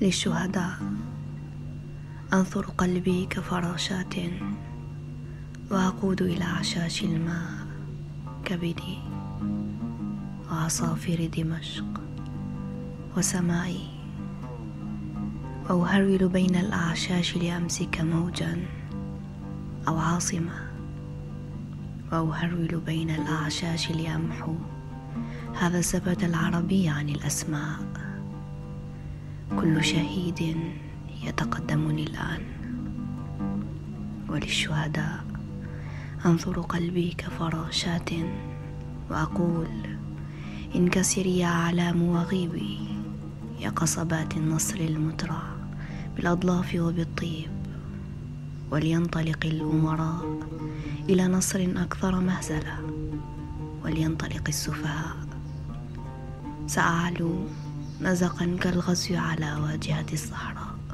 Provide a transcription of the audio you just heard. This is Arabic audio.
للشهداء. أنثر قلبي كفراشات وأقود إلى عشاش الماء كبدي وعصافير دمشق وسمائي. وأهرول بين الأعشاش لأمسك موجا أو عاصمة. وأهرول بين الأعشاش لأمحو هذا الزبد العربي عن الأسماء. كل شهيد يتقدمني الآن. وللشهداء أنظر قلبي كفراشات وأقول انكسري يا أعلام وغيبي يا قصبات النصر المترع بالأضلاف وبالطيب ولينطلق الأمراء إلى نصر أكثر مهزلة ولينطلق السفهاء. سأعلو نزقا كالغزو على واجهة الصحراء.